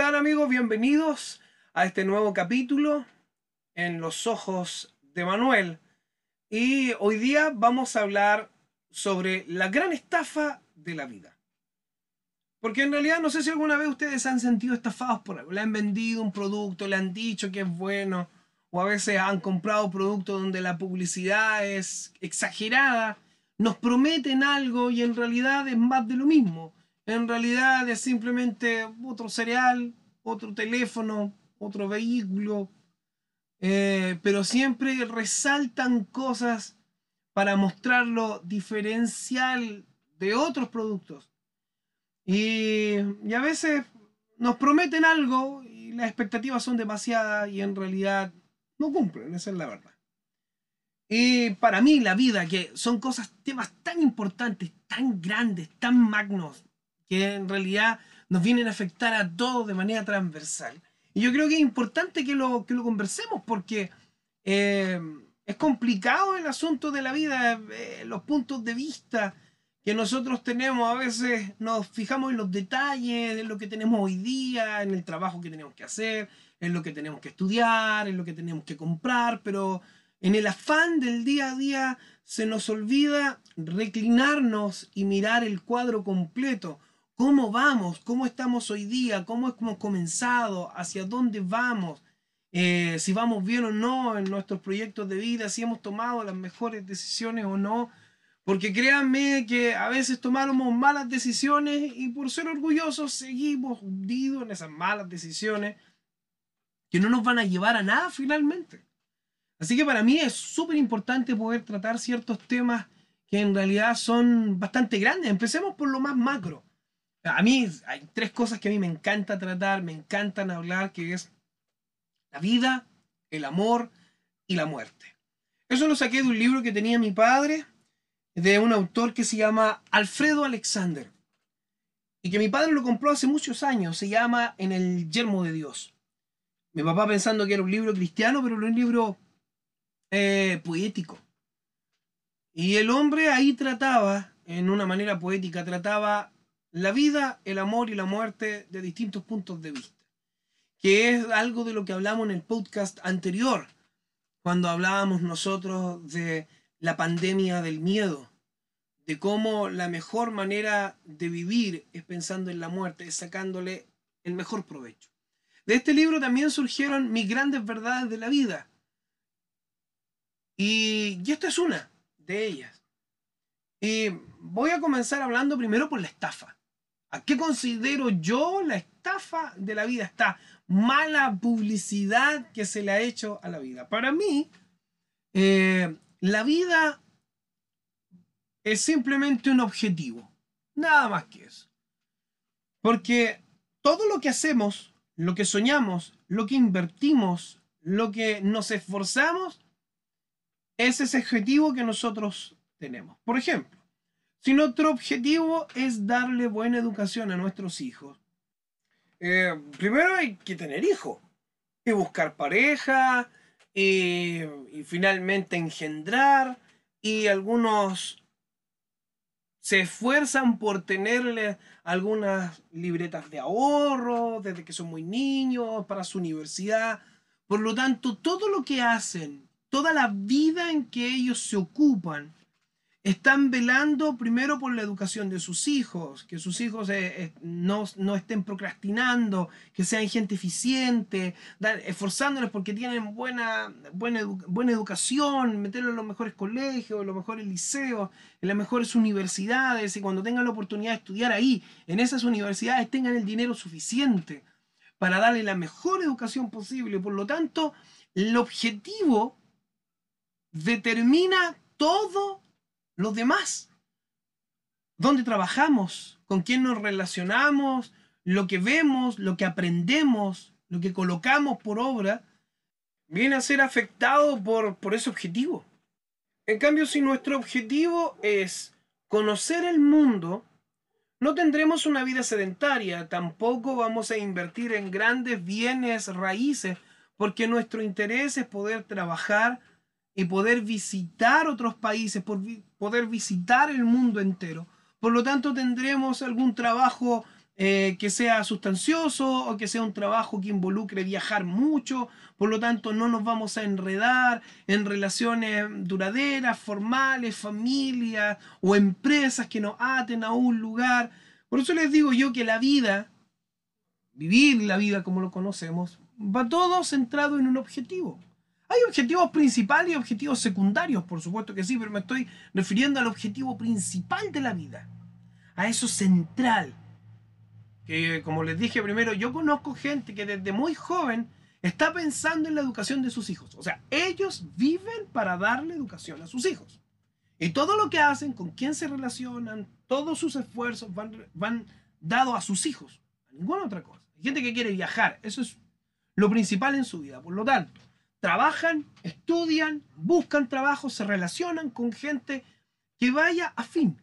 Están amigos? Bienvenidos a este nuevo capítulo en los ojos de Manuel. Y hoy día vamos a hablar sobre la gran estafa de la vida. Porque en realidad no sé si alguna vez ustedes han sentido estafados por algo. Le han vendido un producto, le han dicho que es bueno, o a veces han comprado productos donde la publicidad es exagerada. Nos prometen algo y en realidad es más de lo mismo en realidad es simplemente otro cereal, otro teléfono, otro vehículo, eh, pero siempre resaltan cosas para mostrar lo diferencial de otros productos. Y, y, a veces nos prometen algo y las expectativas son demasiadas y en realidad no cumplen, esa es la verdad. Y para mí la vida, que son cosas, temas tan importantes, tan grandes, tan magnos, que en realidad nos vienen a afectar a todos de manera transversal. Y yo creo que es importante que lo, que lo conversemos porque eh, es complicado el asunto de la vida, eh, los puntos de vista que nosotros tenemos, a veces nos fijamos en los detalles de lo que tenemos hoy día, en el trabajo que tenemos que hacer, en lo que tenemos que estudiar, en lo que tenemos que comprar, pero en el afán del día a día se nos olvida reclinarnos y mirar el cuadro completo cómo vamos, cómo estamos hoy día, cómo hemos comenzado, hacia dónde vamos, eh, si vamos bien o no en nuestros proyectos de vida, si hemos tomado las mejores decisiones o no. Porque créanme que a veces tomamos malas decisiones y por ser orgullosos seguimos hundidos en esas malas decisiones que no nos van a llevar a nada finalmente. Así que para mí es súper importante poder tratar ciertos temas que en realidad son bastante grandes. Empecemos por lo más macro. A mí hay tres cosas que a mí me encanta tratar, me encantan hablar, que es la vida, el amor y la muerte. Eso lo saqué de un libro que tenía mi padre, de un autor que se llama Alfredo Alexander, y que mi padre lo compró hace muchos años, se llama En el yermo de Dios. Mi papá pensando que era un libro cristiano, pero era un libro eh, poético. Y el hombre ahí trataba, en una manera poética, trataba la vida, el amor y la muerte de distintos puntos de vista, que es algo de lo que hablamos en el podcast anterior, cuando hablábamos nosotros de la pandemia del miedo, de cómo la mejor manera de vivir es pensando en la muerte, es sacándole el mejor provecho. De este libro también surgieron mis grandes verdades de la vida. Y, y esta es una de ellas. Y voy a comenzar hablando primero por la estafa. ¿A qué considero yo la estafa de la vida? Esta mala publicidad que se le ha hecho a la vida. Para mí, eh, la vida es simplemente un objetivo. Nada más que eso. Porque todo lo que hacemos, lo que soñamos, lo que invertimos, lo que nos esforzamos, es ese objetivo que nosotros tenemos. Por ejemplo, si nuestro objetivo es darle buena educación a nuestros hijos, eh, primero hay que tener hijos y buscar pareja y, y finalmente engendrar y algunos se esfuerzan por tenerle algunas libretas de ahorro desde que son muy niños para su universidad. Por lo tanto, todo lo que hacen, toda la vida en que ellos se ocupan, están velando primero por la educación de sus hijos, que sus hijos eh, eh, no, estén procrastinando, que sean gente eficiente, esforzándoles porque tienen buena, buena, buena educación, meterlos en los mejores colegios, en los mejores liceos, en las mejores universidades, y cuando tengan la oportunidad de estudiar ahí, en esas universidades, tengan el dinero suficiente para darle la mejor educación posible. Por lo tanto, el objetivo determina todo los demás. ¿Dónde trabajamos? ¿Con quién nos relacionamos? lo que vemos, lo que aprendemos, lo que colocamos por obra, viene a ser afectado por, por ese objetivo. En cambio, si nuestro objetivo es conocer el mundo, no tendremos una vida sedentaria, tampoco vamos a invertir en grandes bienes raíces, porque nuestro interés es poder trabajar y poder visitar otros países, poder visitar el mundo entero. Por lo tanto, tendremos algún trabajo eh, que sea sustancioso o que sea un trabajo que involucre viajar mucho. Por lo tanto, no nos vamos a enredar en relaciones duraderas, formales, familias o empresas que nos aten a un lugar. Por eso les digo yo que la vida, vivir la vida como lo conocemos, va todo centrado en un objetivo. Hay objetivos principales y objetivos secundarios, por supuesto que sí, pero me estoy refiriendo al objetivo principal de la vida, a eso central. Que como les dije primero, yo conozco gente que desde muy joven está pensando en la educación de sus hijos. O sea, ellos viven para darle educación a sus hijos. Y todo lo que hacen, con quién se relacionan, todos sus esfuerzos van, van dados a sus hijos, a ninguna otra cosa. Hay gente que quiere viajar, eso es lo principal en su vida. Por lo tanto, trabajan, estudian, buscan trabajo, se relacionan con gente que vaya a fin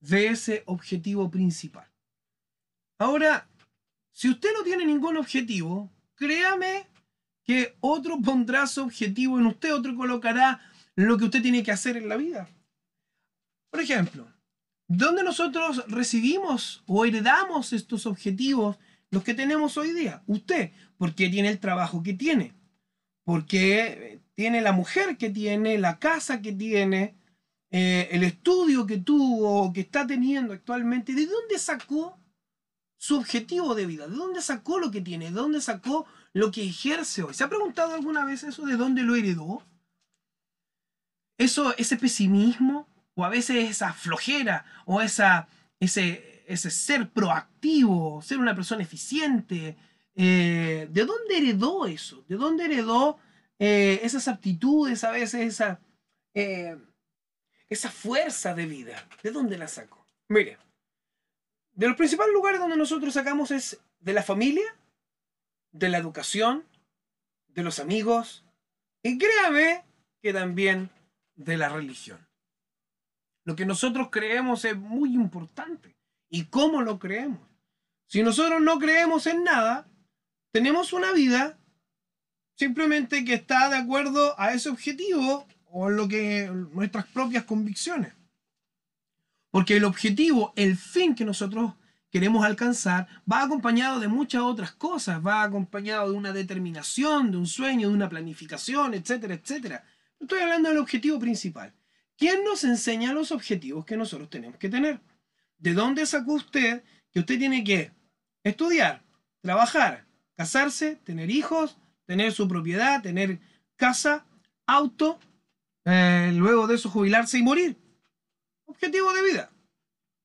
de ese objetivo principal. Ahora, si usted no tiene ningún objetivo, créame que otro pondrá su objetivo en usted, otro colocará lo que usted tiene que hacer en la vida. Por ejemplo, ¿dónde nosotros recibimos o heredamos estos objetivos, los que tenemos hoy día? Usted, porque tiene el trabajo que tiene porque tiene la mujer que tiene, la casa que tiene, eh, el estudio que tuvo, que está teniendo actualmente. ¿De dónde sacó su objetivo de vida? ¿De dónde sacó lo que tiene? ¿De dónde sacó lo que ejerce hoy? ¿Se ha preguntado alguna vez eso? ¿De dónde lo heredó? Eso, ese pesimismo, o a veces esa flojera, o esa, ese, ese ser proactivo, ser una persona eficiente, eh, ¿De dónde heredó eso? ¿De dónde heredó eh, esas aptitudes, a veces esa, eh, esa fuerza de vida? ¿De dónde la sacó? Mire, de los principales lugares donde nosotros sacamos es de la familia, de la educación, de los amigos y créame que también de la religión. Lo que nosotros creemos es muy importante. ¿Y cómo lo creemos? Si nosotros no creemos en nada, tenemos una vida simplemente que está de acuerdo a ese objetivo o lo que nuestras propias convicciones. Porque el objetivo, el fin que nosotros queremos alcanzar, va acompañado de muchas otras cosas, va acompañado de una determinación, de un sueño, de una planificación, etcétera, etcétera. Estoy hablando del objetivo principal. ¿Quién nos enseña los objetivos que nosotros tenemos que tener? ¿De dónde sacó usted que usted tiene que estudiar, trabajar, casarse, tener hijos, tener su propiedad, tener casa, auto, eh, luego de eso jubilarse y morir. Objetivo de vida.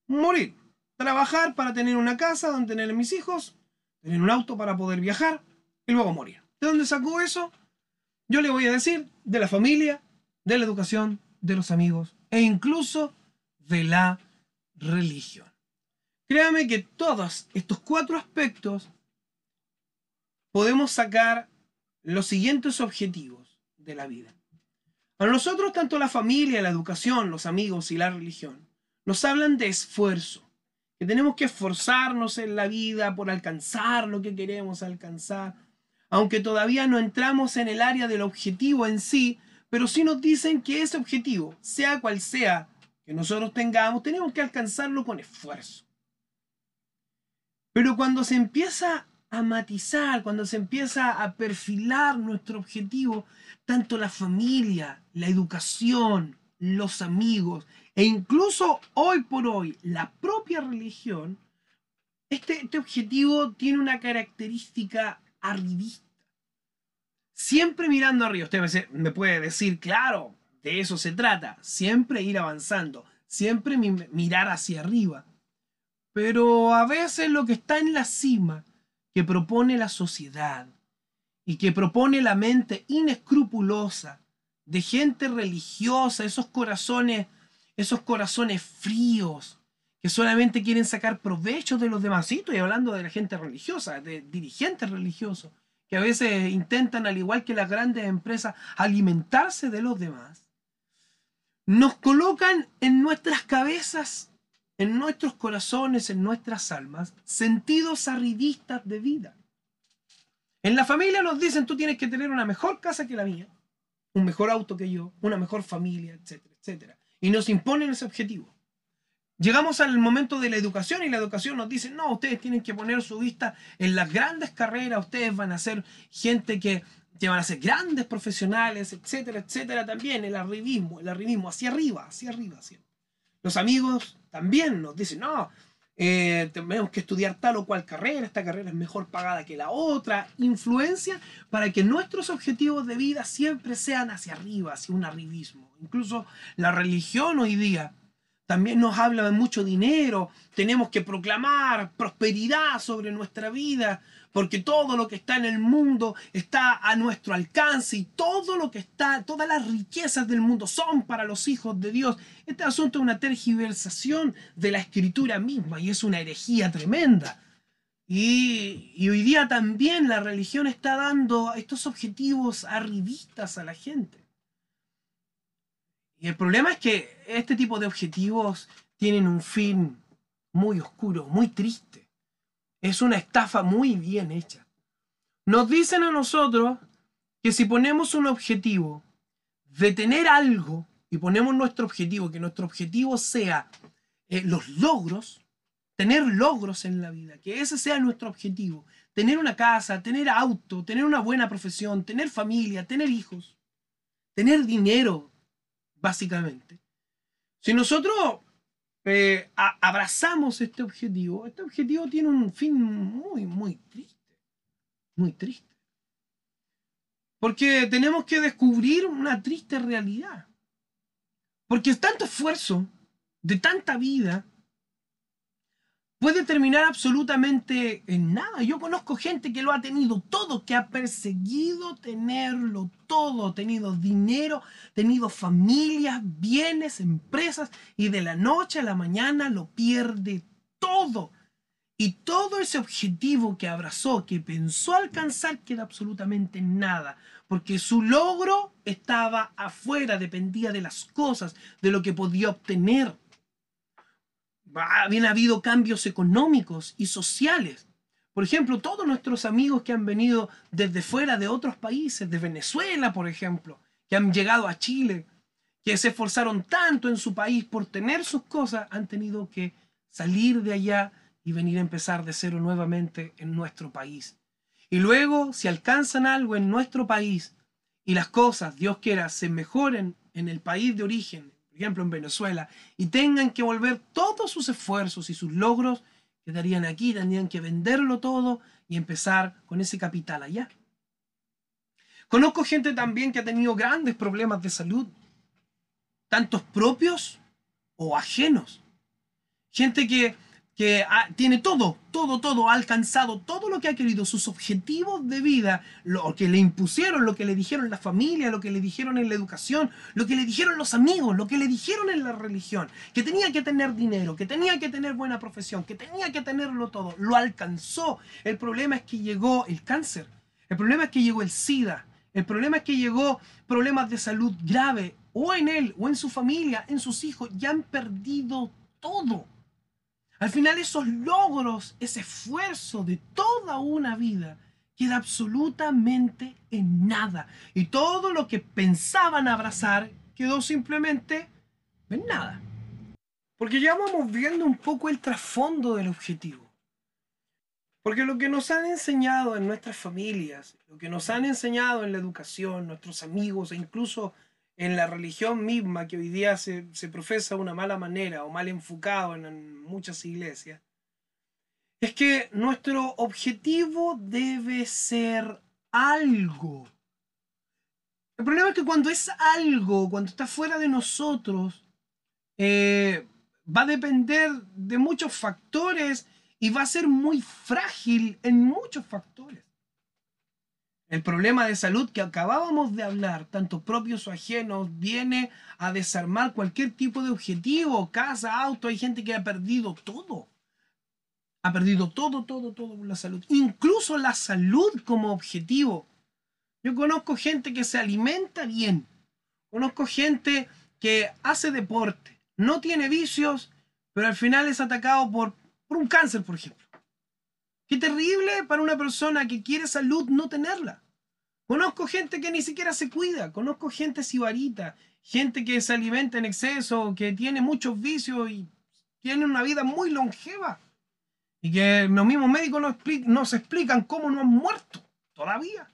Morir. Trabajar para tener una casa donde tener mis hijos, tener un auto para poder viajar y luego morir. ¿De dónde sacó eso? Yo le voy a decir de la familia, de la educación, de los amigos e incluso de la religión. Créame que todos estos cuatro aspectos podemos sacar los siguientes objetivos de la vida. A nosotros, tanto la familia, la educación, los amigos y la religión, nos hablan de esfuerzo, que tenemos que esforzarnos en la vida por alcanzar lo que queremos alcanzar, aunque todavía no entramos en el área del objetivo en sí, pero sí nos dicen que ese objetivo, sea cual sea que nosotros tengamos, tenemos que alcanzarlo con esfuerzo. Pero cuando se empieza a matizar, cuando se empieza a perfilar nuestro objetivo, tanto la familia, la educación, los amigos e incluso hoy por hoy la propia religión, este, este objetivo tiene una característica arribista. Siempre mirando arriba. Usted me puede decir, claro, de eso se trata. Siempre ir avanzando. Siempre mirar hacia arriba. Pero a veces lo que está en la cima que propone la sociedad y que propone la mente inescrupulosa de gente religiosa, esos corazones, esos corazones fríos, que solamente quieren sacar provecho de los demás. Sí, estoy hablando de la gente religiosa, de dirigentes religiosos, que a veces intentan, al igual que las grandes empresas, alimentarse de los demás. Nos colocan en nuestras cabezas, en nuestros corazones, en nuestras almas, sentidos arribistas de vida. En la familia nos dicen, tú tienes que tener una mejor casa que la mía, un mejor auto que yo, una mejor familia, etcétera, etcétera. Y nos imponen ese objetivo. Llegamos al momento de la educación y la educación nos dice, no, ustedes tienen que poner su vista en las grandes carreras, ustedes van a ser gente que, van a ser grandes profesionales, etcétera, etcétera, también el arribismo, el arribismo, hacia arriba, hacia arriba, hacia Los amigos también nos dicen, no, eh, tenemos que estudiar tal o cual carrera, esta carrera es mejor pagada que la otra, influencia para que nuestros objetivos de vida siempre sean hacia arriba, hacia un arribismo. Incluso la religión hoy día también nos habla de mucho dinero, tenemos que proclamar prosperidad sobre nuestra vida, porque todo lo que está en el mundo está a nuestro alcance y todo lo que está, todas las riquezas del mundo son para los hijos de Dios. Este asunto es una tergiversación de la escritura misma y es una herejía tremenda. Y, y hoy día también la religión está dando estos objetivos arribistas a la gente. Y el problema es que este tipo de objetivos tienen un fin muy oscuro, muy triste. Es una estafa muy bien hecha. Nos dicen a nosotros que si ponemos un objetivo de tener algo y ponemos nuestro objetivo, que nuestro objetivo sea eh, los logros, tener logros en la vida, que ese sea nuestro objetivo, tener una casa, tener auto, tener una buena profesión, tener familia, tener hijos, tener dinero, básicamente. Si nosotros eh, abrazamos este objetivo, este objetivo tiene un fin muy, muy triste. Muy triste. Porque tenemos que descubrir una triste realidad. Porque es tanto esfuerzo, de tanta vida, puede terminar absolutamente en nada. Yo conozco gente que lo ha tenido todo, que ha perseguido tenerlo todo, tenido dinero, tenido familias, bienes, empresas, y de la noche a la mañana lo pierde todo. Y todo ese objetivo que abrazó, que pensó alcanzar, queda absolutamente nada, porque su logro estaba afuera, dependía de las cosas, de lo que podía obtener habían habido cambios económicos y sociales. Por ejemplo, todos nuestros amigos que han venido desde fuera de otros países, de Venezuela, por ejemplo, que han llegado a Chile, que se esforzaron tanto en su país por tener sus cosas, han tenido que salir de allá y venir a empezar de cero nuevamente en nuestro país. Y luego, si alcanzan algo en nuestro país y las cosas, Dios quiera, se mejoren en el país de origen, ejemplo en Venezuela, y tengan que volver todos sus esfuerzos y sus logros, quedarían aquí, tendrían que venderlo todo y empezar con ese capital allá. Conozco gente también que ha tenido grandes problemas de salud, tantos propios o ajenos. Gente que que tiene todo, todo, todo, ha alcanzado todo lo que ha querido, sus objetivos de vida, lo que le impusieron, lo que le dijeron la familia, lo que le dijeron en la educación, lo que le dijeron los amigos, lo que le dijeron en la religión, que tenía que tener dinero, que tenía que tener buena profesión, que tenía que tenerlo todo, lo alcanzó. El problema es que llegó el cáncer, el problema es que llegó el SIDA, el problema es que llegó problemas de salud grave, o en él, o en su familia, en sus hijos, ya han perdido todo. Al final esos logros, ese esfuerzo de toda una vida, queda absolutamente en nada. Y todo lo que pensaban abrazar quedó simplemente en nada. Porque ya vamos viendo un poco el trasfondo del objetivo. Porque lo que nos han enseñado en nuestras familias, lo que nos han enseñado en la educación, nuestros amigos e incluso en la religión misma que hoy día se, profesa de una mala manera o mal enfocado en, muchas iglesias, es que nuestro objetivo debe ser algo. El problema es que cuando es algo, cuando está fuera de nosotros, eh, va a depender de muchos factores y va a ser muy frágil en muchos factores. El problema de salud que acabábamos de hablar, tanto propios o ajenos, viene a desarmar cualquier tipo de objetivo, casa, auto. Hay gente que ha perdido todo. Ha perdido todo, todo, todo por la salud. Incluso la salud como objetivo. Yo conozco gente que se alimenta bien. Conozco gente que hace deporte, no tiene vicios, pero al final es atacado por, por un cáncer, por ejemplo. Qué terrible para una persona que quiere salud no tenerla. Conozco gente que ni siquiera se cuida, conozco gente sibarita, gente que se alimenta en exceso, que tiene muchos vicios y tiene una vida muy longeva. Y que los mismos médicos nos, nos explican cómo no han muerto todavía.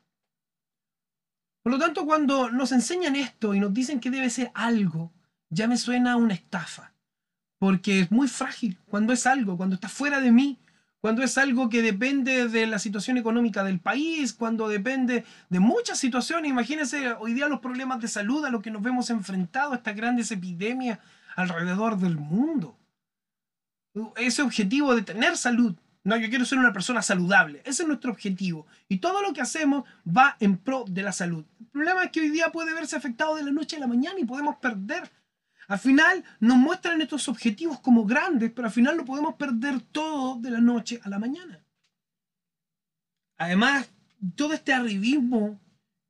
Por lo tanto, cuando nos enseñan esto y nos dicen que debe ser algo, ya me suena una estafa. Porque es muy frágil. Cuando es algo, cuando está fuera de mí, cuando es algo que depende de la situación económica del país, cuando depende de muchas situaciones. Imagínense hoy día los problemas de salud a los que nos vemos enfrentados, estas grandes epidemias alrededor del mundo. Ese objetivo de tener salud. No, yo quiero ser una persona saludable. Ese es nuestro objetivo. Y todo lo que hacemos va en pro de la salud. El problema es que hoy día puede verse afectado de la noche a la mañana y podemos perder al final nos muestran estos objetivos como grandes, pero al final lo podemos perder todo de la noche a la mañana. Además, todo este arribismo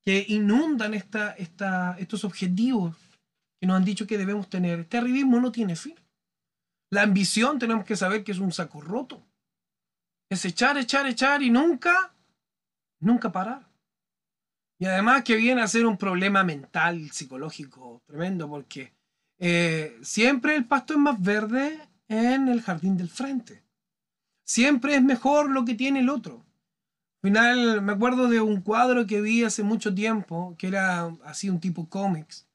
que inundan esta, estos objetivos que nos han dicho que debemos tener, este arribismo no tiene fin. La ambición tenemos que saber que es un saco roto. Es echar, echar, echar y nunca, nunca parar. Y además que viene a ser un problema mental, psicológico tremendo, porque eh, siempre el pasto es más verde en el jardín del frente. Siempre es mejor lo que tiene el otro. Al final me acuerdo de un cuadro que vi hace mucho tiempo, que era así un tipo cómics,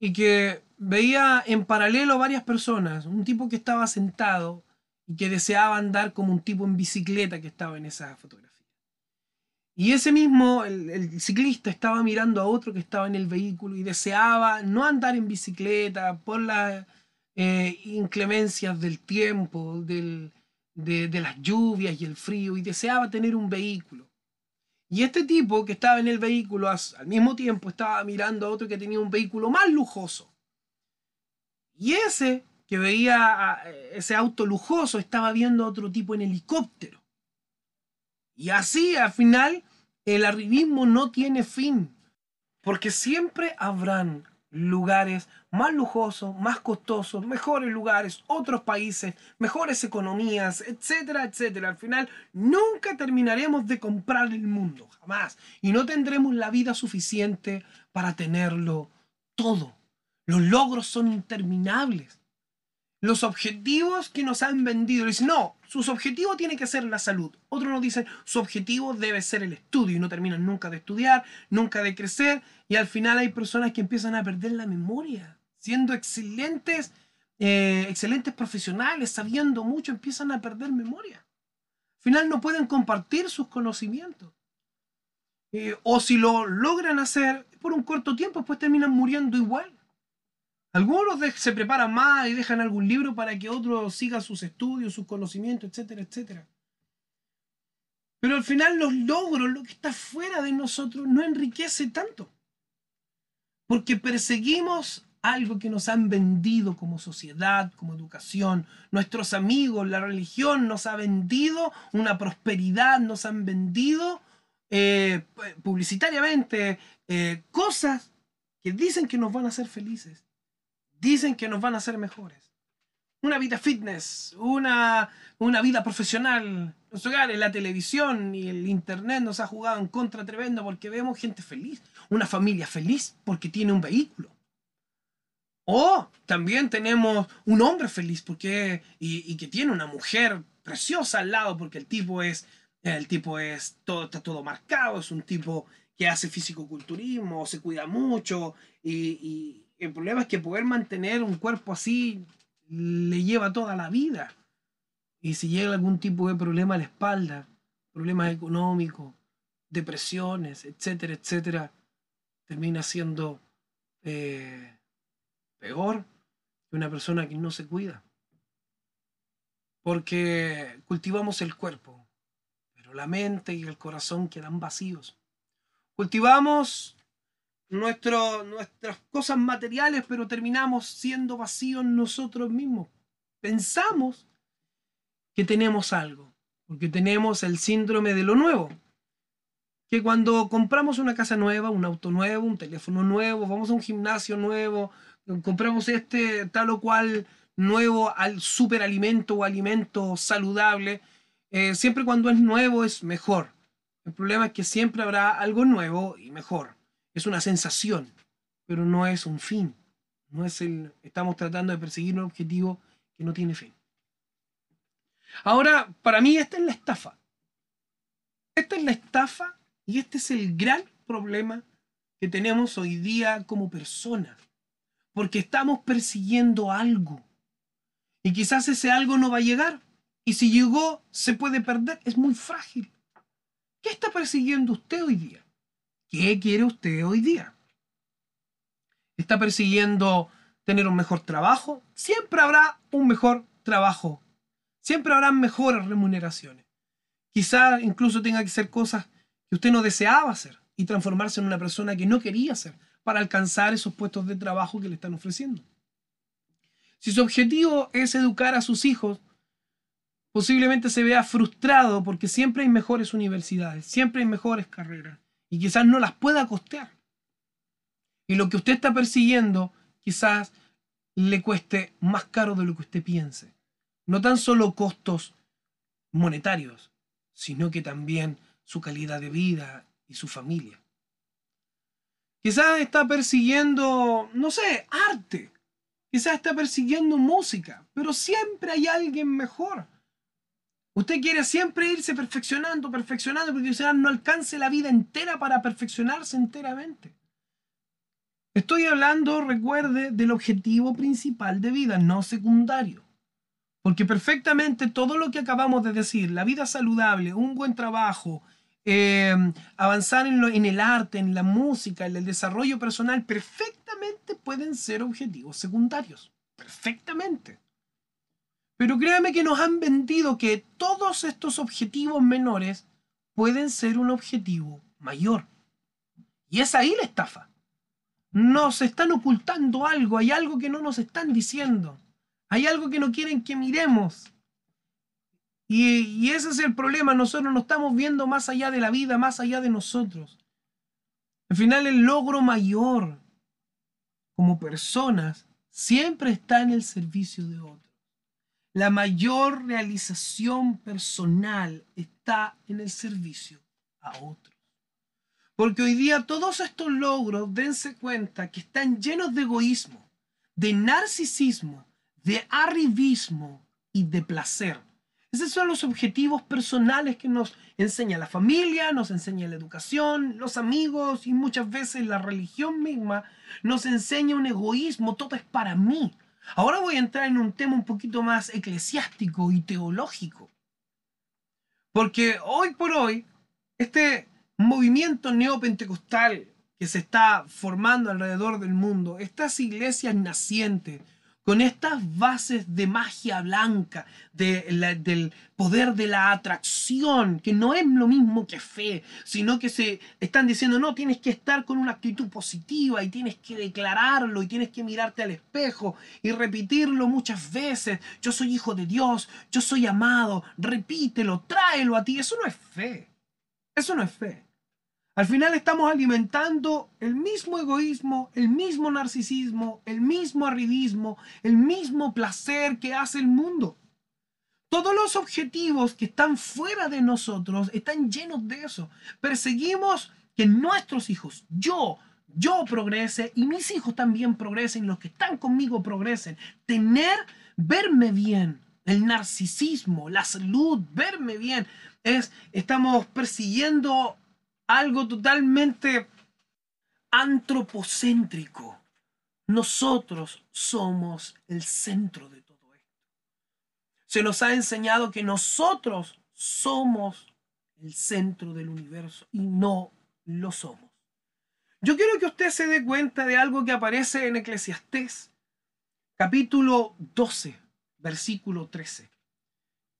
y que veía en paralelo varias personas, un tipo que estaba sentado y que deseaba andar como un tipo en bicicleta que estaba en esa fotografía. Y ese mismo, el, ciclista estaba mirando a otro que estaba en el vehículo y deseaba no andar en bicicleta por las eh, inclemencias del tiempo, de, las lluvias y el frío, y deseaba tener un vehículo. Y este tipo que estaba en el vehículo al mismo tiempo estaba mirando a otro que tenía un vehículo más lujoso. Y ese que veía ese auto lujoso estaba viendo a otro tipo en helicóptero. Y así al final el arribismo no tiene fin, porque siempre habrán lugares más lujosos, más costosos, mejores lugares, otros países, mejores economías, etcétera, etcétera. Al final nunca terminaremos de comprar el mundo, jamás. Y no tendremos la vida suficiente para tenerlo todo. Los logros son interminables los objetivos que nos han vendido. Dicen, no, sus objetivos tienen que ser la salud. Otros nos dicen, su objetivo debe ser el estudio y no terminan nunca de estudiar, nunca de crecer. Y al final hay personas que empiezan a perder la memoria, siendo excelentes, eh, excelentes profesionales, sabiendo mucho, empiezan a perder memoria. Al final no pueden compartir sus conocimientos. Eh, o si lo logran hacer por un corto tiempo, pues terminan muriendo igual. Algunos se preparan más y dejan algún libro para que otros sigan sus estudios, sus conocimientos, etcétera, etcétera. Pero al final los logros, lo que está fuera de nosotros, no enriquece tanto. Porque perseguimos algo que nos han vendido como sociedad, como educación. Nuestros amigos, la religión nos ha vendido una prosperidad, nos han vendido eh, publicitariamente eh, cosas que dicen que nos van a hacer felices dicen que nos van a hacer mejores. Una vida fitness, una, una vida profesional. Los hogares, la televisión y el internet nos ha jugado en contra tremendo porque vemos gente feliz, una familia feliz porque tiene un vehículo. O también tenemos un hombre feliz porque, y, que tiene una mujer preciosa al lado porque el tipo es, el tipo es, todo, está todo marcado, es un tipo que hace físico-culturismo, se cuida mucho y, el problema es que poder mantener un cuerpo así le lleva toda la vida. Y si llega algún tipo de problema a la espalda, problemas económicos, depresiones, etcétera, etcétera, termina siendo eh, peor que una persona que no se cuida. Porque cultivamos el cuerpo, pero la mente y el corazón quedan vacíos. Cultivamos nuestro, nuestras cosas materiales, pero terminamos siendo vacíos nosotros mismos. Pensamos que tenemos algo, porque tenemos el síndrome de lo nuevo. Que cuando compramos una casa nueva, un auto nuevo, un teléfono nuevo, vamos a un gimnasio nuevo, compramos este tal o cual nuevo al superalimento o alimento saludable, eh, siempre cuando es nuevo es mejor. El problema es que siempre habrá algo nuevo y mejor. Es una sensación, pero no es un fin. No es el, estamos tratando de perseguir un objetivo que no tiene fin. Ahora, para mí esta es la estafa. Esta es la estafa y este es el gran problema que tenemos hoy día como personas. Porque estamos persiguiendo algo. Y quizás ese algo no va a llegar. Y si llegó, se puede perder. Es muy frágil. ¿Qué está persiguiendo usted hoy día? ¿Qué quiere usted hoy día? ¿Está persiguiendo tener un mejor trabajo? Siempre habrá un mejor trabajo. Siempre habrá mejores remuneraciones. Quizás incluso tenga que hacer cosas que usted no deseaba hacer y transformarse en una persona que no quería ser para alcanzar esos puestos de trabajo que le están ofreciendo. Si su objetivo es educar a sus hijos, posiblemente se vea frustrado porque siempre hay mejores universidades, siempre hay mejores carreras y quizás no las pueda costear. Y lo que usted está persiguiendo quizás le cueste más caro de lo que usted piense. No tan solo costos monetarios, sino que también su calidad de vida y su familia. Quizás está persiguiendo, no sé, arte, Quizás está persiguiendo música, pero siempre hay alguien mejor. Usted quiere siempre irse perfeccionando, perfeccionando, porque quizás no alcance la vida entera para perfeccionarse enteramente. Estoy hablando, recuerde, del objetivo principal de vida, no secundario. Porque perfectamente todo lo que acabamos de decir, la vida saludable, un buen trabajo, Em, avanzar en, en, el arte, en la música, en el desarrollo personal, perfectamente pueden ser objetivos secundarios. Perfectamente. Pero créame que nos han vendido que todos estos objetivos menores pueden ser un objetivo mayor. Y es ahí la estafa. Nos están ocultando algo, hay algo que no nos están diciendo. Hay algo que no quieren que miremos. Y, ese es el problema, nosotros no estamos viendo más allá de la vida, más allá de nosotros. Al final el logro mayor como personas siempre está en el servicio de otros. La mayor realización personal está en el servicio a otros. Porque hoy día todos estos logros, dense cuenta que están llenos de egoísmo, de narcisismo, de arribismo y de placer. Esos son los objetivos personales que nos enseña la familia, nos enseña la educación, los amigos y muchas veces la religión misma nos enseña un egoísmo, todo es para mí. Ahora voy a entrar en un tema un poquito más eclesiástico y teológico. Porque hoy por hoy, este movimiento neopentecostal que se está formando alrededor del mundo, estas iglesias nacientes, con estas bases de magia blanca, del poder de la atracción, que no es lo mismo que fe, sino que se están diciendo, no, tienes que estar con una actitud positiva y tienes que declararlo y tienes que mirarte al espejo y repetirlo muchas veces, yo soy hijo de Dios, yo soy amado, repítelo, tráelo a ti, eso no es fe, eso no es fe. Al final estamos alimentando el mismo egoísmo, el mismo narcisismo, el mismo arribismo, el mismo placer que hace el mundo. Todos los objetivos que están fuera de nosotros están llenos de eso. Perseguimos que nuestros hijos, yo, yo progrese y mis hijos también progresen, los que están conmigo progresen. Tener, verme bien, el narcisismo, la salud, verme bien, es, estamos persiguiendo algo totalmente antropocéntrico. Nosotros somos el centro de todo esto. Se nos ha enseñado que nosotros somos el centro del universo y no lo somos. Yo quiero que usted se dé cuenta de algo que aparece en Eclesiastés, capítulo 12, versículo 13.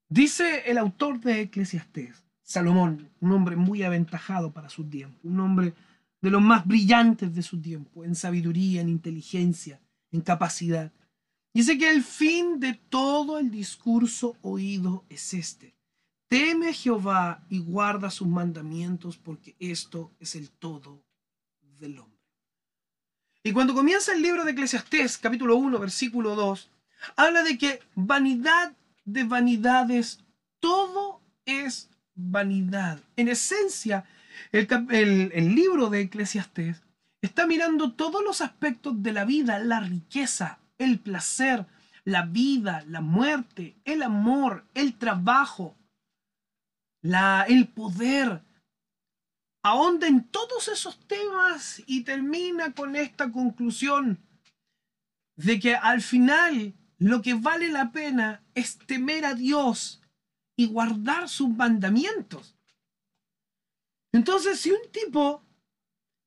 Dice el autor de Eclesiastés, Salomón, un hombre muy aventajado para su tiempo, un hombre de los más brillantes de su tiempo, en sabiduría, en inteligencia, en capacidad. Dice que el fin de todo el discurso oído es este. Teme a Jehová y guarda sus mandamientos porque esto es el todo del hombre. Y cuando comienza el libro de Eclesiastés, capítulo 1, versículo 2, habla de que vanidad de vanidades, todo es vanidad. En esencia, el, libro de Eclesiastés está mirando todos los aspectos de la vida, la riqueza, el placer, la vida, la muerte, el amor, el trabajo, la, el poder. Ahonda en todos esos temas y termina con esta conclusión de que al final lo que vale la pena es temer a Dios y guardar sus mandamientos. Entonces, si un tipo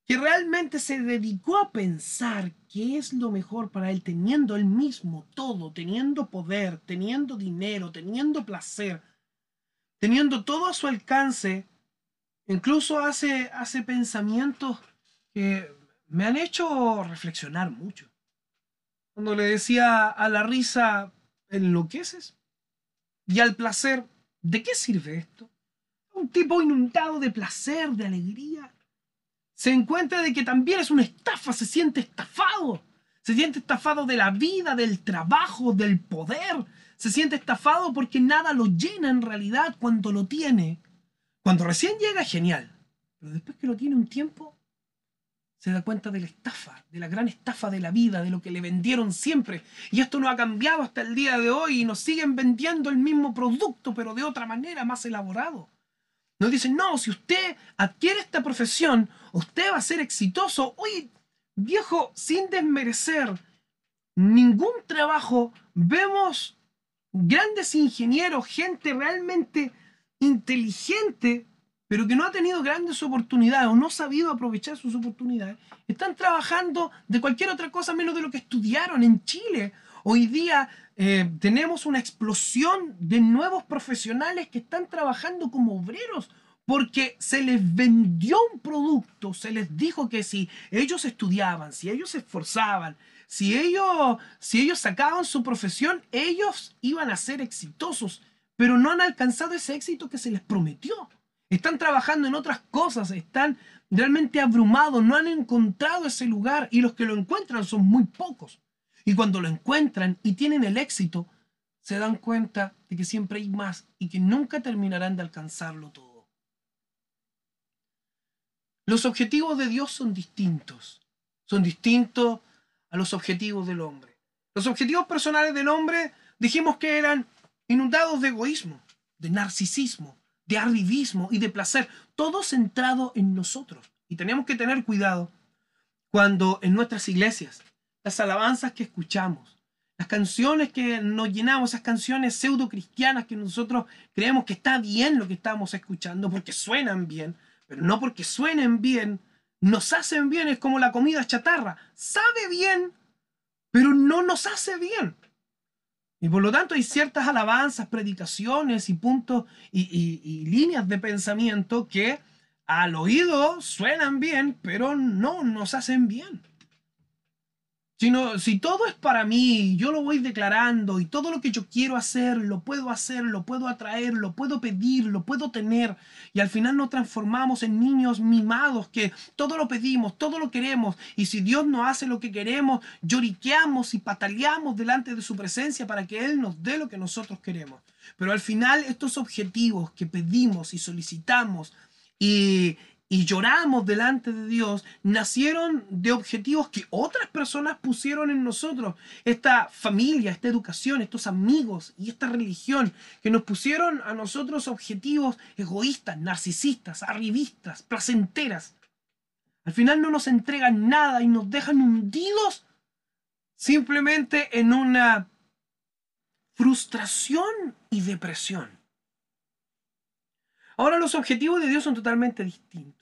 que realmente se dedicó a pensar qué es lo mejor para él, teniendo él mismo todo, teniendo poder, teniendo dinero, teniendo placer, teniendo todo a su alcance, incluso hace, hace pensamientos que me han hecho reflexionar mucho. Cuando le decía a la risa, enloqueces, y al placer, ¿de qué sirve esto? Un tipo inundado de placer, de alegría, se encuentra de que también es una estafa, se siente estafado, se siente estafado de la vida, del trabajo, del poder, se siente estafado porque nada lo llena en realidad cuando lo tiene. Cuando recién llega, genial, pero después que lo tiene un tiempo, se da cuenta de la estafa, de la gran estafa de la vida, de lo que le vendieron siempre. Y esto no ha cambiado hasta el día de hoy y nos siguen vendiendo el mismo producto, pero de otra manera, más elaborado. Nos dicen, no, si usted adquiere esta profesión, usted va a ser exitoso. Oye, viejo, sin desmerecer ningún trabajo, vemos grandes ingenieros, gente realmente inteligente, pero que no ha tenido grandes oportunidades o no ha sabido aprovechar sus oportunidades, están trabajando de cualquier otra cosa menos de lo que estudiaron en Chile. Hoy día eh, tenemos una explosión de nuevos profesionales que están trabajando como obreros porque se les vendió un producto, se les dijo que si ellos estudiaban, si ellos se esforzaban, si ellos, si ellos sacaban su profesión, ellos iban a ser exitosos, pero no han alcanzado ese éxito que se les prometió. Están trabajando en otras cosas, están realmente abrumados, no han encontrado ese lugar y los que lo encuentran son muy pocos. Y cuando lo encuentran y tienen el éxito, se dan cuenta de que siempre hay más y que nunca terminarán de alcanzarlo todo. Los objetivos de Dios son distintos. Son distintos a los objetivos del hombre. Los objetivos personales del hombre dijimos que eran inundados de egoísmo, de narcisismo, de arribismo y de placer, todo centrado en nosotros. Y tenemos que tener cuidado cuando en nuestras iglesias, las alabanzas que escuchamos, las canciones que nos llenamos, esas canciones pseudo cristianas que nosotros creemos que está bien lo que estamos escuchando porque suenan bien, pero no porque suenen bien, nos hacen bien, es como la comida chatarra, sabe bien, pero no nos hace bien. Y por lo tanto hay ciertas alabanzas, predicaciones y puntos y, líneas de pensamiento que al oído suenan bien, pero no nos hacen bien. Sino, si todo es para mí, yo lo voy declarando y todo lo que yo quiero hacer, lo puedo hacer, lo puedo atraer, lo puedo pedir, lo puedo tener. Y al final nos transformamos en niños mimados que todo lo pedimos, todo lo queremos. Y si Dios no hace lo que queremos, lloriqueamos y pataleamos delante de su presencia para que Él nos dé lo que nosotros queremos. Pero al final estos objetivos que pedimos y solicitamos y, y lloramos delante de Dios, nacieron de objetivos que otras personas pusieron en nosotros. Esta familia, esta educación, estos amigos y esta religión que nos pusieron a nosotros objetivos egoístas, narcisistas, arribistas, placenteras. Al final no nos entregan nada y nos dejan hundidos simplemente en una frustración y depresión. Ahora los objetivos de Dios son totalmente distintos.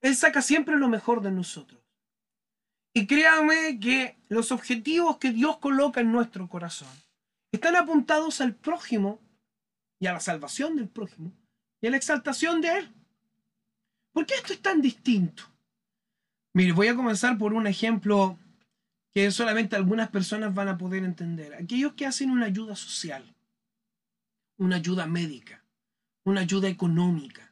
Él saca siempre lo mejor de nosotros. Y créanme que los objetivos que Dios coloca en nuestro corazón están apuntados al prójimo y a la salvación del prójimo y a la exaltación de Él. ¿Por qué esto es tan distinto? Mire, voy a comenzar por un ejemplo que solamente algunas personas van a poder entender. Aquellos que hacen una ayuda social, una ayuda médica, una ayuda económica,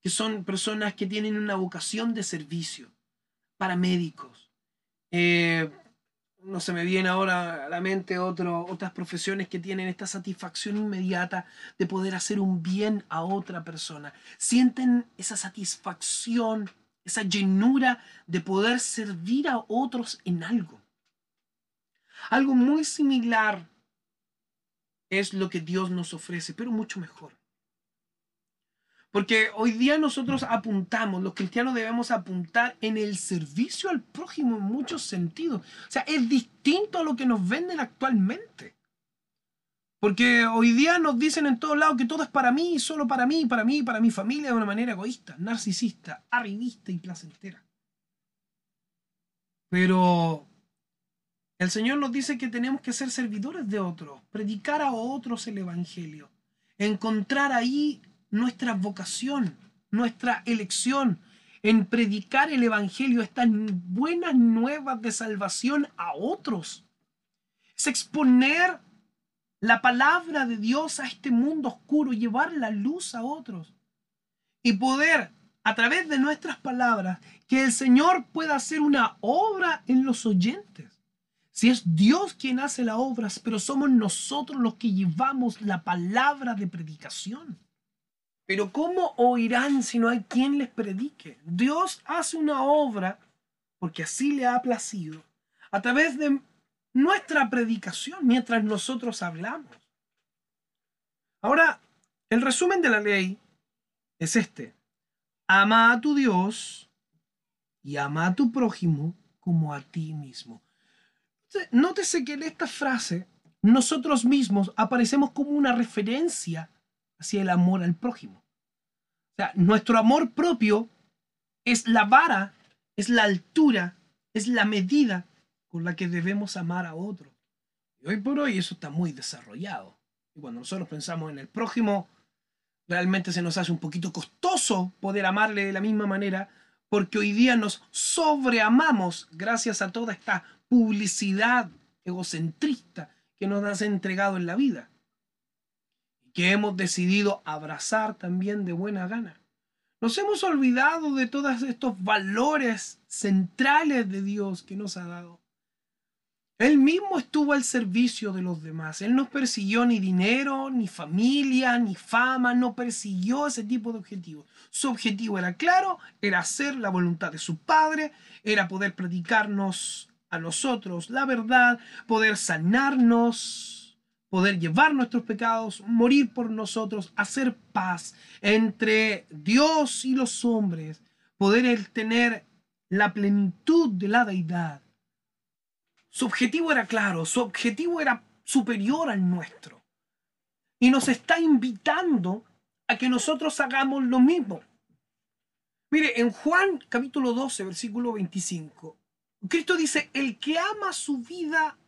que son personas que tienen una vocación de servicio, para médicos. Eh, no se me viene ahora a la mente otras profesiones que tienen esta satisfacción inmediata de poder hacer un bien a otra persona. Sienten esa satisfacción, esa llenura de poder servir a otros en algo. Algo muy similar es lo que Dios nos ofrece, pero mucho mejor. Porque hoy día nosotros apuntamos, los cristianos debemos apuntar en el servicio al prójimo en muchos sentidos. O sea, es distinto a lo que nos venden actualmente. Porque hoy día nos dicen en todos lados que todo es para mí, solo para mí, para mí, para mi familia, de una manera egoísta, narcisista, arribista y placentera. Pero el Señor nos dice que tenemos que ser servidores de otros, predicar a otros el Evangelio, encontrar ahí nuestra vocación, nuestra elección en predicar el Evangelio, estas buenas nuevas de salvación a otros. Es exponer la palabra de Dios a este mundo oscuro, llevar la luz a otros y poder, a través de nuestras palabras, que el Señor pueda hacer una obra en los oyentes. Si es Dios quien hace las obras, pero somos nosotros los que llevamos la palabra de predicación. Pero ¿cómo oirán si no hay quien les predique? Dios hace una obra, porque así le ha placido, a través de nuestra predicación mientras nosotros hablamos. Ahora, el resumen de la ley es este. Ama a tu Dios y ama a tu prójimo como a ti mismo. Nótese que en esta frase nosotros mismos aparecemos como una referencia hacia el amor al prójimo. O sea, nuestro amor propio es la vara, es la altura, es la medida con la que debemos amar a otro. Y hoy por hoy eso está muy desarrollado. Y cuando nosotros pensamos en el prójimo, realmente se nos hace un poquito costoso poder amarle de la misma manera, porque hoy día nos sobreamamos gracias a toda esta publicidad egocentrista que nos has entregado en la vida que hemos decidido abrazar también de buena gana. Nos hemos olvidado de todos estos valores centrales de Dios que nos ha dado. Él mismo estuvo al servicio de los demás. Él no persiguió ni dinero, ni familia, ni fama, no persiguió ese tipo de objetivos. Su objetivo era claro, era hacer la voluntad de su Padre, era poder predicarnos a nosotros la verdad, poder sanarnos, poder llevar nuestros pecados, morir por nosotros, hacer paz entre Dios y los hombres, poder tener la plenitud de la deidad. Su objetivo era claro, su objetivo era superior al nuestro. Y nos está invitando a que nosotros hagamos lo mismo. Mire, en Juan capítulo 12, versículo 25, Cristo dice, el que ama su vida,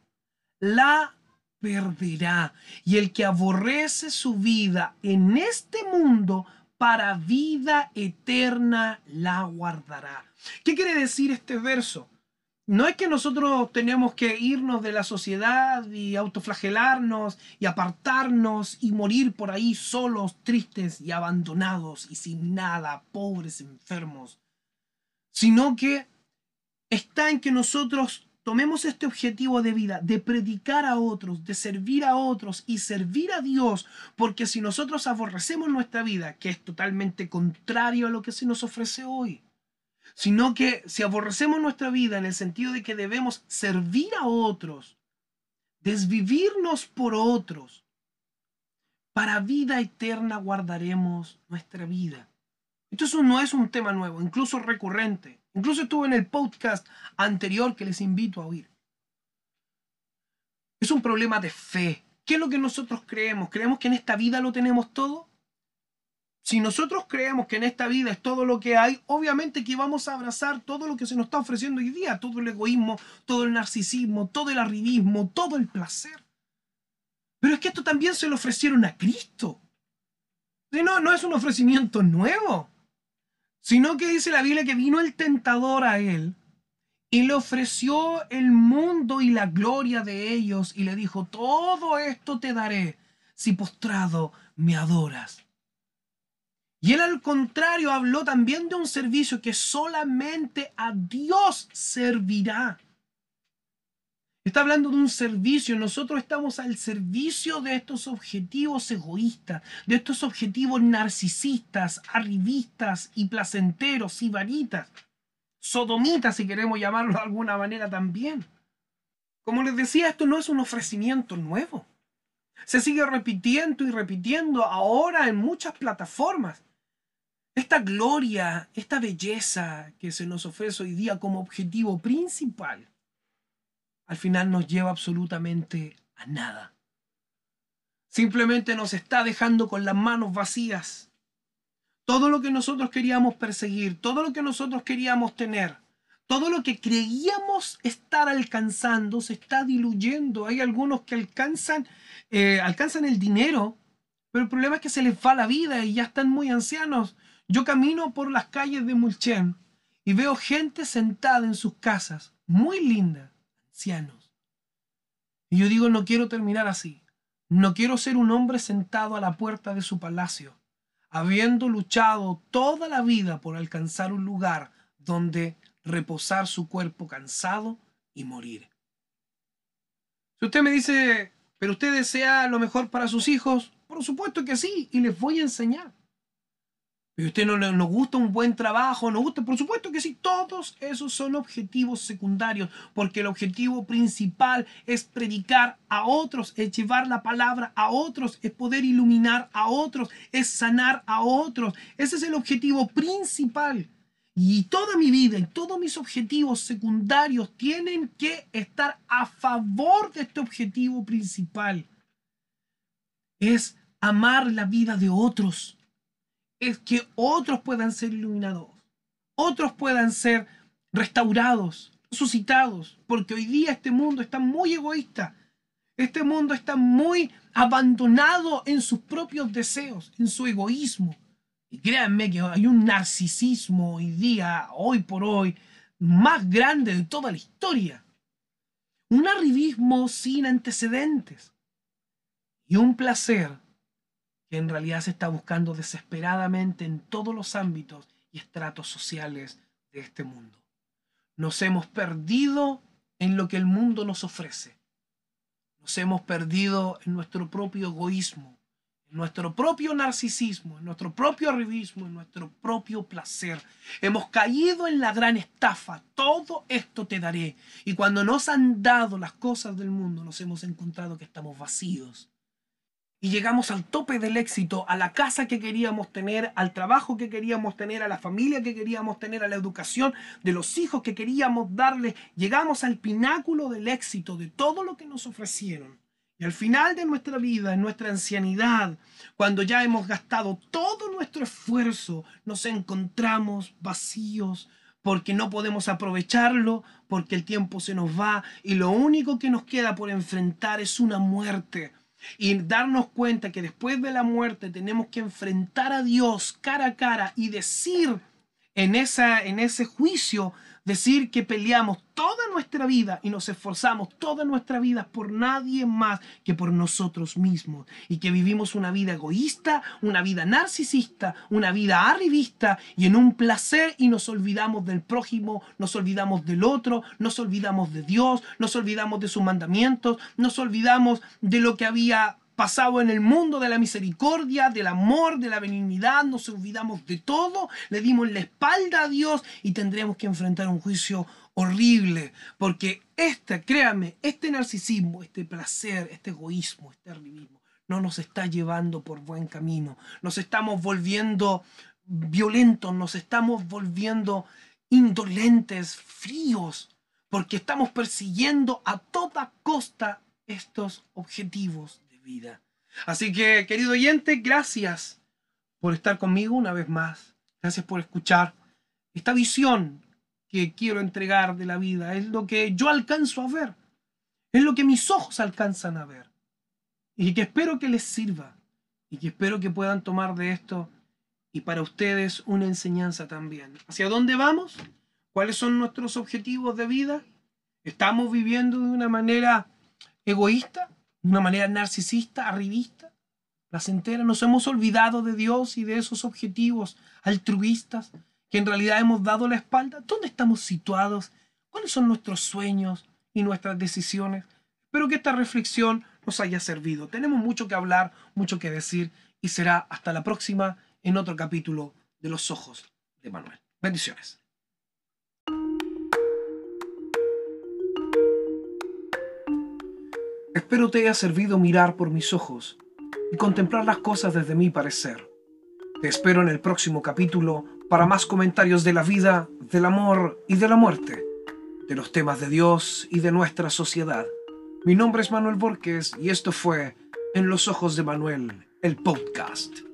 la perderá. Y el que aborrece su vida en este mundo, para vida eterna la guardará. ¿Qué quiere decir este verso? No es que nosotros tenemos que irnos de la sociedad y autoflagelarnos y apartarnos y morir por ahí solos, tristes y abandonados y sin nada, pobres, enfermos, sino que está en que nosotros tomemos este objetivo de vida, de predicar a otros, de servir a otros y servir a Dios, porque si nosotros aborrecemos nuestra vida, que es totalmente contrario a lo que se nos ofrece hoy, sino que si aborrecemos nuestra vida en el sentido de que debemos servir a otros, desvivirnos por otros, para vida eterna guardaremos nuestra vida. Esto no es un tema nuevo, incluso recurrente. Incluso estuvo en el podcast anterior que les invito a oír. Es un problema de fe. ¿Qué es lo que nosotros creemos? ¿Creemos que en esta vida lo tenemos todo? Si nosotros creemos que en esta vida es todo lo que hay, obviamente que vamos a abrazar todo lo que se nos está ofreciendo hoy día, todo el egoísmo, todo el narcisismo, todo el arribismo, todo el placer. Pero es que esto también se lo ofrecieron a Cristo. no, no es un ofrecimiento nuevo, sino que dice la Biblia que vino el tentador a él y le ofreció el mundo y la gloria de ellos y le dijo, todo esto te daré si postrado me adoras. Y él al contrario habló también de un servicio que solamente a Dios servirá. Está hablando de un servicio. Nosotros estamos al servicio de estos objetivos egoístas, de estos objetivos narcisistas, arribistas y placenteros y varitas. Sodomitas, si queremos llamarlo de alguna manera también. Como les decía, esto no es un ofrecimiento nuevo. Se sigue repitiendo y repitiendo ahora en muchas plataformas. Esta gloria, esta belleza que se nos ofrece hoy día como objetivo principal al final nos lleva absolutamente a nada. Simplemente nos está dejando con las manos vacías. Todo lo que nosotros queríamos perseguir, todo lo que nosotros queríamos tener, todo lo que creíamos estar alcanzando se está diluyendo. Hay algunos que alcanzan, eh, alcanzan el dinero, pero el problema es que se les va la vida y ya están muy ancianos. Yo camino por las calles de Mulchen y veo gente sentada en sus casas, muy linda, y yo digo, no quiero terminar así. No quiero ser un hombre sentado a la puerta de su palacio, habiendo luchado toda la vida por alcanzar un lugar donde reposar su cuerpo cansado y morir. Si usted me dice, pero usted desea lo mejor para sus hijos, por supuesto que sí, y les voy a enseñar. ¿Y usted no nos gusta un buen trabajo? ¿Nos gusta? Por supuesto que sí. Todos esos son objetivos secundarios, porque el objetivo principal es predicar a otros, es llevar la palabra a otros, es poder iluminar a otros, es sanar a otros. Ese es el objetivo principal. Y toda mi vida y todos mis objetivos secundarios tienen que estar a favor de este objetivo principal. Es amar la vida de otros es que otros puedan ser iluminados, otros puedan ser restaurados, suscitados, porque hoy día este mundo está muy egoísta, este mundo está muy abandonado en sus propios deseos, en su egoísmo. Y créanme que hay un narcisismo hoy día, hoy por hoy, más grande de toda la historia. Un arribismo sin antecedentes. Y un placer que en realidad se está buscando desesperadamente en todos los ámbitos y estratos sociales de este mundo. Nos hemos perdido en lo que el mundo nos ofrece. Nos hemos perdido en nuestro propio egoísmo, en nuestro propio narcisismo, en nuestro propio arribismo, en nuestro propio placer. Hemos caído en la gran estafa. Todo esto te daré. Y cuando nos han dado las cosas del mundo, nos hemos encontrado que estamos vacíos y llegamos al tope del éxito, a la casa que queríamos tener, al trabajo que queríamos tener, a la familia que queríamos tener, a la educación de los hijos que queríamos darles. Llegamos al pináculo del éxito de todo lo que nos ofrecieron. Y al final de nuestra vida, en nuestra ancianidad, cuando ya hemos gastado todo nuestro esfuerzo, nos encontramos vacíos porque no podemos aprovecharlo, porque el tiempo se nos va y lo único que nos queda por enfrentar es una muerte y darnos cuenta que después de la muerte tenemos que enfrentar a Dios cara a cara y decir en, esa, en ese juicio decir que peleamos toda nuestra vida y nos esforzamos toda nuestra vida por nadie más que por nosotros mismos. Y que vivimos una vida egoísta, una vida narcisista, una vida arribista y en un placer y nos olvidamos del prójimo, nos olvidamos del otro, nos olvidamos de Dios, nos olvidamos de sus mandamientos, nos olvidamos de lo que había pasado en el mundo de la misericordia, del amor, de la benignidad, nos olvidamos de todo, le dimos la espalda a Dios y tendremos que enfrentar un juicio horrible, porque este, créame, este narcisismo, este placer, este egoísmo, este arribismo, no nos está llevando por buen camino, nos estamos volviendo violentos, nos estamos volviendo indolentes, fríos, porque estamos persiguiendo a toda costa estos objetivos Así que, querido oyente, gracias por estar conmigo una vez más. Gracias por escuchar esta visión que quiero entregar de la vida. Es lo que yo alcanzo a ver. Es lo que mis ojos alcanzan a ver. Y que espero que les sirva. y que espero que puedan tomar de esto y para ustedes una enseñanza también. ¿Hacia dónde vamos? ¿Cuáles son nuestros objetivos de vida? ¿Estamos viviendo de una manera egoísta? ¿De una manera narcisista, arribista? ¿Placentera? ¿Nos hemos olvidado de Dios y de esos objetivos altruistas que en realidad hemos dado la espalda? ¿Dónde estamos situados? ¿Cuáles son nuestros sueños y nuestras decisiones? Espero que esta reflexión nos haya servido. Tenemos mucho que hablar, mucho que decir y será hasta la próxima en otro capítulo de Los Ojos de Manuel. Bendiciones. Espero te haya servido mirar por mis ojos y contemplar las cosas desde mi parecer. Te espero en el próximo capítulo para más comentarios de la vida, del amor y de la muerte, de los temas de Dios y de nuestra sociedad. Mi nombre es Manuel Borges y esto fue En los ojos de Manuel, el podcast.